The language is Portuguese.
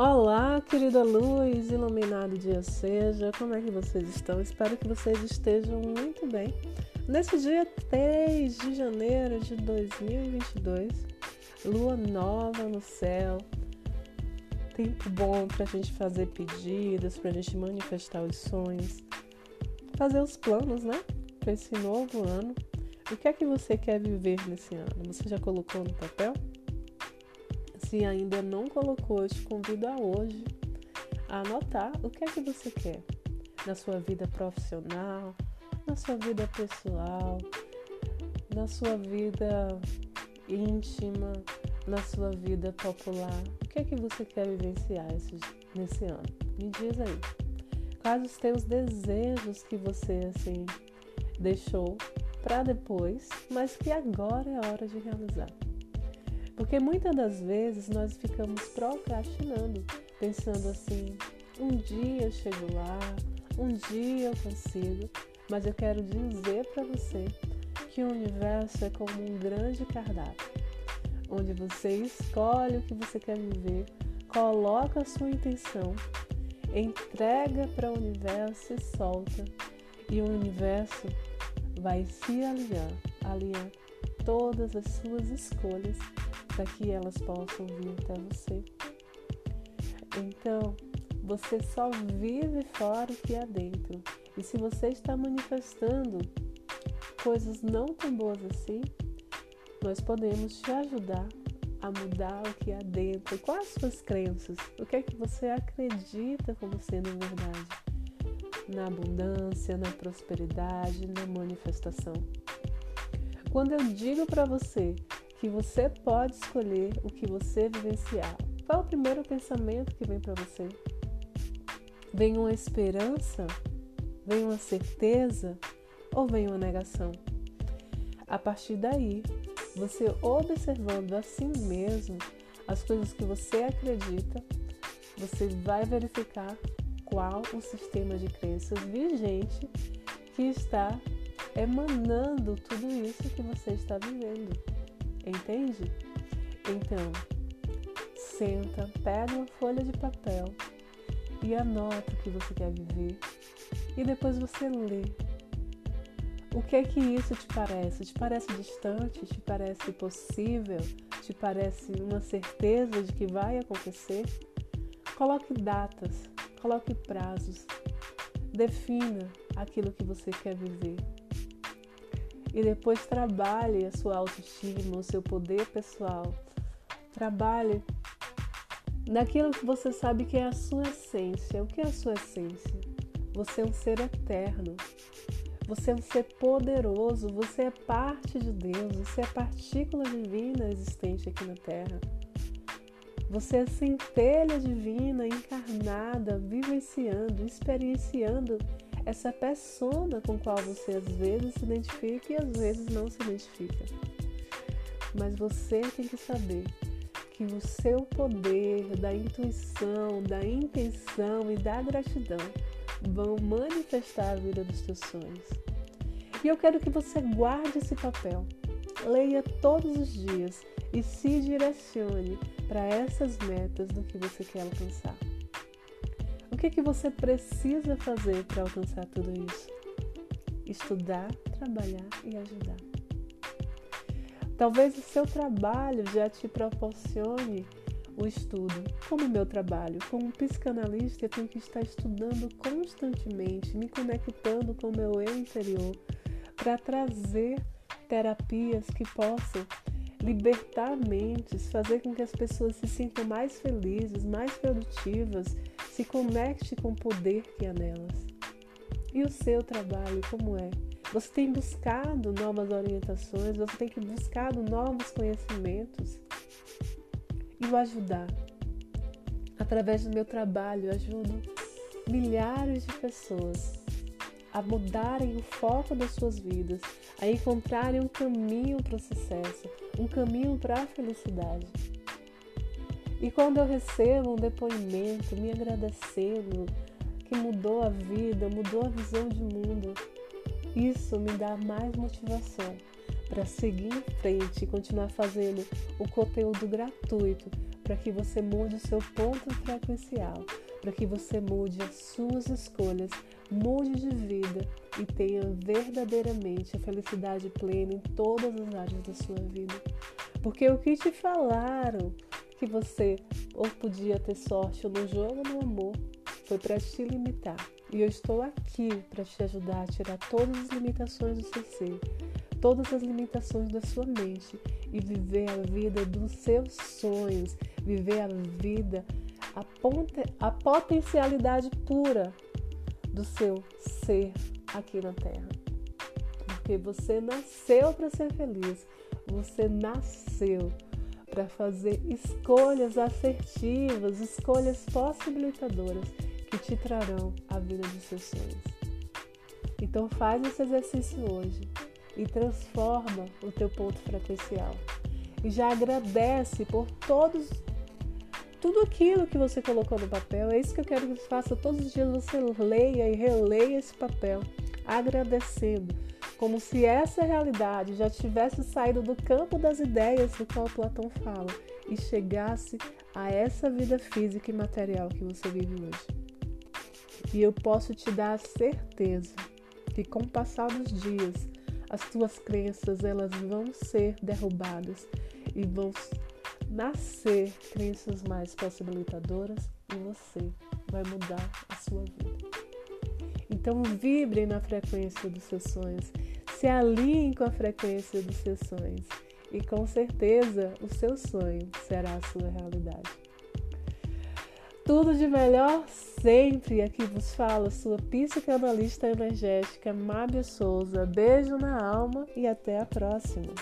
Olá, querida luz, iluminado dia seja, como é que vocês estão? Espero que vocês estejam muito bem. Nesse dia 3 de janeiro de 2022, lua nova no céu, tempo bom para a gente fazer pedidos, para a gente manifestar os sonhos, fazer os planos, né? Para esse novo ano. O que é que você quer viver nesse ano? Você já colocou no papel? Se ainda não colocou, eu te convido a hoje a anotar o que é que você quer na sua vida profissional, na sua vida pessoal, na sua vida íntima, na sua vida popular. O que é que você quer vivenciar esse, nesse ano? Me diz aí. Quais os teus desejos que você assim deixou para depois, mas que agora é a hora de realizar? Porque muitas das vezes nós ficamos procrastinando, pensando assim: um dia eu chego lá, um dia eu consigo, mas eu quero dizer para você que o universo é como um grande cardápio, onde você escolhe o que você quer viver, coloca a sua intenção, entrega para o universo e solta, e o universo vai se alinhar, alinhar todas as suas escolhas para que elas possam vir até você. Então, você só vive fora o que há dentro. E se você está manifestando coisas não tão boas assim, nós podemos te ajudar a mudar o que há dentro. Quais as suas crenças? O que é que você acredita como sendo verdade? Na abundância, na prosperidade, na manifestação. Quando eu digo para você que você pode escolher o que você vivenciar. Qual é o primeiro pensamento que vem para você? Vem uma esperança? Vem uma certeza? Ou vem uma negação? A partir daí, você observando a si mesmo as coisas que você acredita, você vai verificar qual o sistema de crenças vigente que está emanando tudo isso que você está vivendo. Entende? Então, senta, pega uma folha de papel e anota o que você quer viver. E depois você lê. O que é que isso te parece? Te parece distante? Te parece possível? Te parece uma certeza de que vai acontecer? Coloque datas, coloque prazos, defina aquilo que você quer viver e depois trabalhe a sua autoestima, o seu poder pessoal. Trabalhe naquilo que você sabe que é a sua essência. O que é a sua essência? Você é um ser eterno. Você é um ser poderoso, você é parte de Deus, você é partícula divina existente aqui na Terra. Você é centelha divina encarnada, vivenciando, experienciando essa persona com qual você às vezes se identifica e às vezes não se identifica. Mas você tem que saber que o seu poder da intuição, da intenção e da gratidão vão manifestar a vida dos seus sonhos. E eu quero que você guarde esse papel, leia todos os dias e se direcione para essas metas do que você quer alcançar. Que, é que você precisa fazer para alcançar tudo isso? Estudar, trabalhar e ajudar. Talvez o seu trabalho já te proporcione o estudo. Como o meu trabalho, como psicanalista, eu tenho que estar estudando constantemente, me conectando com o meu eu interior para trazer terapias que possam libertar mentes, fazer com que as pessoas se sintam mais felizes, mais produtivas se conecte com o poder que há nelas. E o seu trabalho, como é? Você tem buscado novas orientações, você tem que buscado novos conhecimentos e o ajudar. Através do meu trabalho, eu ajudo milhares de pessoas a mudarem o foco das suas vidas, a encontrarem um caminho para o sucesso, um caminho para a felicidade. E quando eu recebo um depoimento me agradecendo, que mudou a vida, mudou a visão de mundo, isso me dá mais motivação para seguir em frente e continuar fazendo o conteúdo gratuito para que você mude o seu ponto frequencial, para que você mude as suas escolhas, mude de vida e tenha verdadeiramente a felicidade plena em todas as áreas da sua vida. Porque o que te falaram que você ou podia ter sorte no jogo ou no amor foi para te limitar. E eu estou aqui para te ajudar a tirar todas as limitações do seu ser, todas as limitações da sua mente e viver a vida dos seus sonhos, viver a vida, a, ponte, a potencialidade pura do seu ser aqui na Terra. Porque você nasceu para ser feliz, você nasceu para fazer escolhas assertivas, escolhas possibilitadoras que te trarão a vida dos seus sonhos. Então faz esse exercício hoje e transforma o teu ponto frequencial. E já agradece por todos tudo aquilo que você colocou no papel. É isso que eu quero que você faça todos os dias. Você leia e releia esse papel, agradecendo, como se essa realidade já tivesse saído do campo das ideias do qual Platão fala e chegasse a essa vida física e material que você vive hoje. E eu posso te dar a certeza que com o passar dos dias, as tuas crenças elas vão ser derrubadas e vão nascer crenças mais possibilitadoras e você vai mudar a sua vida. Então vibre na frequência dos seus sonhos, se alinhe com a frequência dos seus sonhos e com certeza o seu sonho será a sua realidade. Tudo de melhor sempre. Aqui vos fala sua psicanalista energética Mábia Souza. Beijo na alma e até a próxima.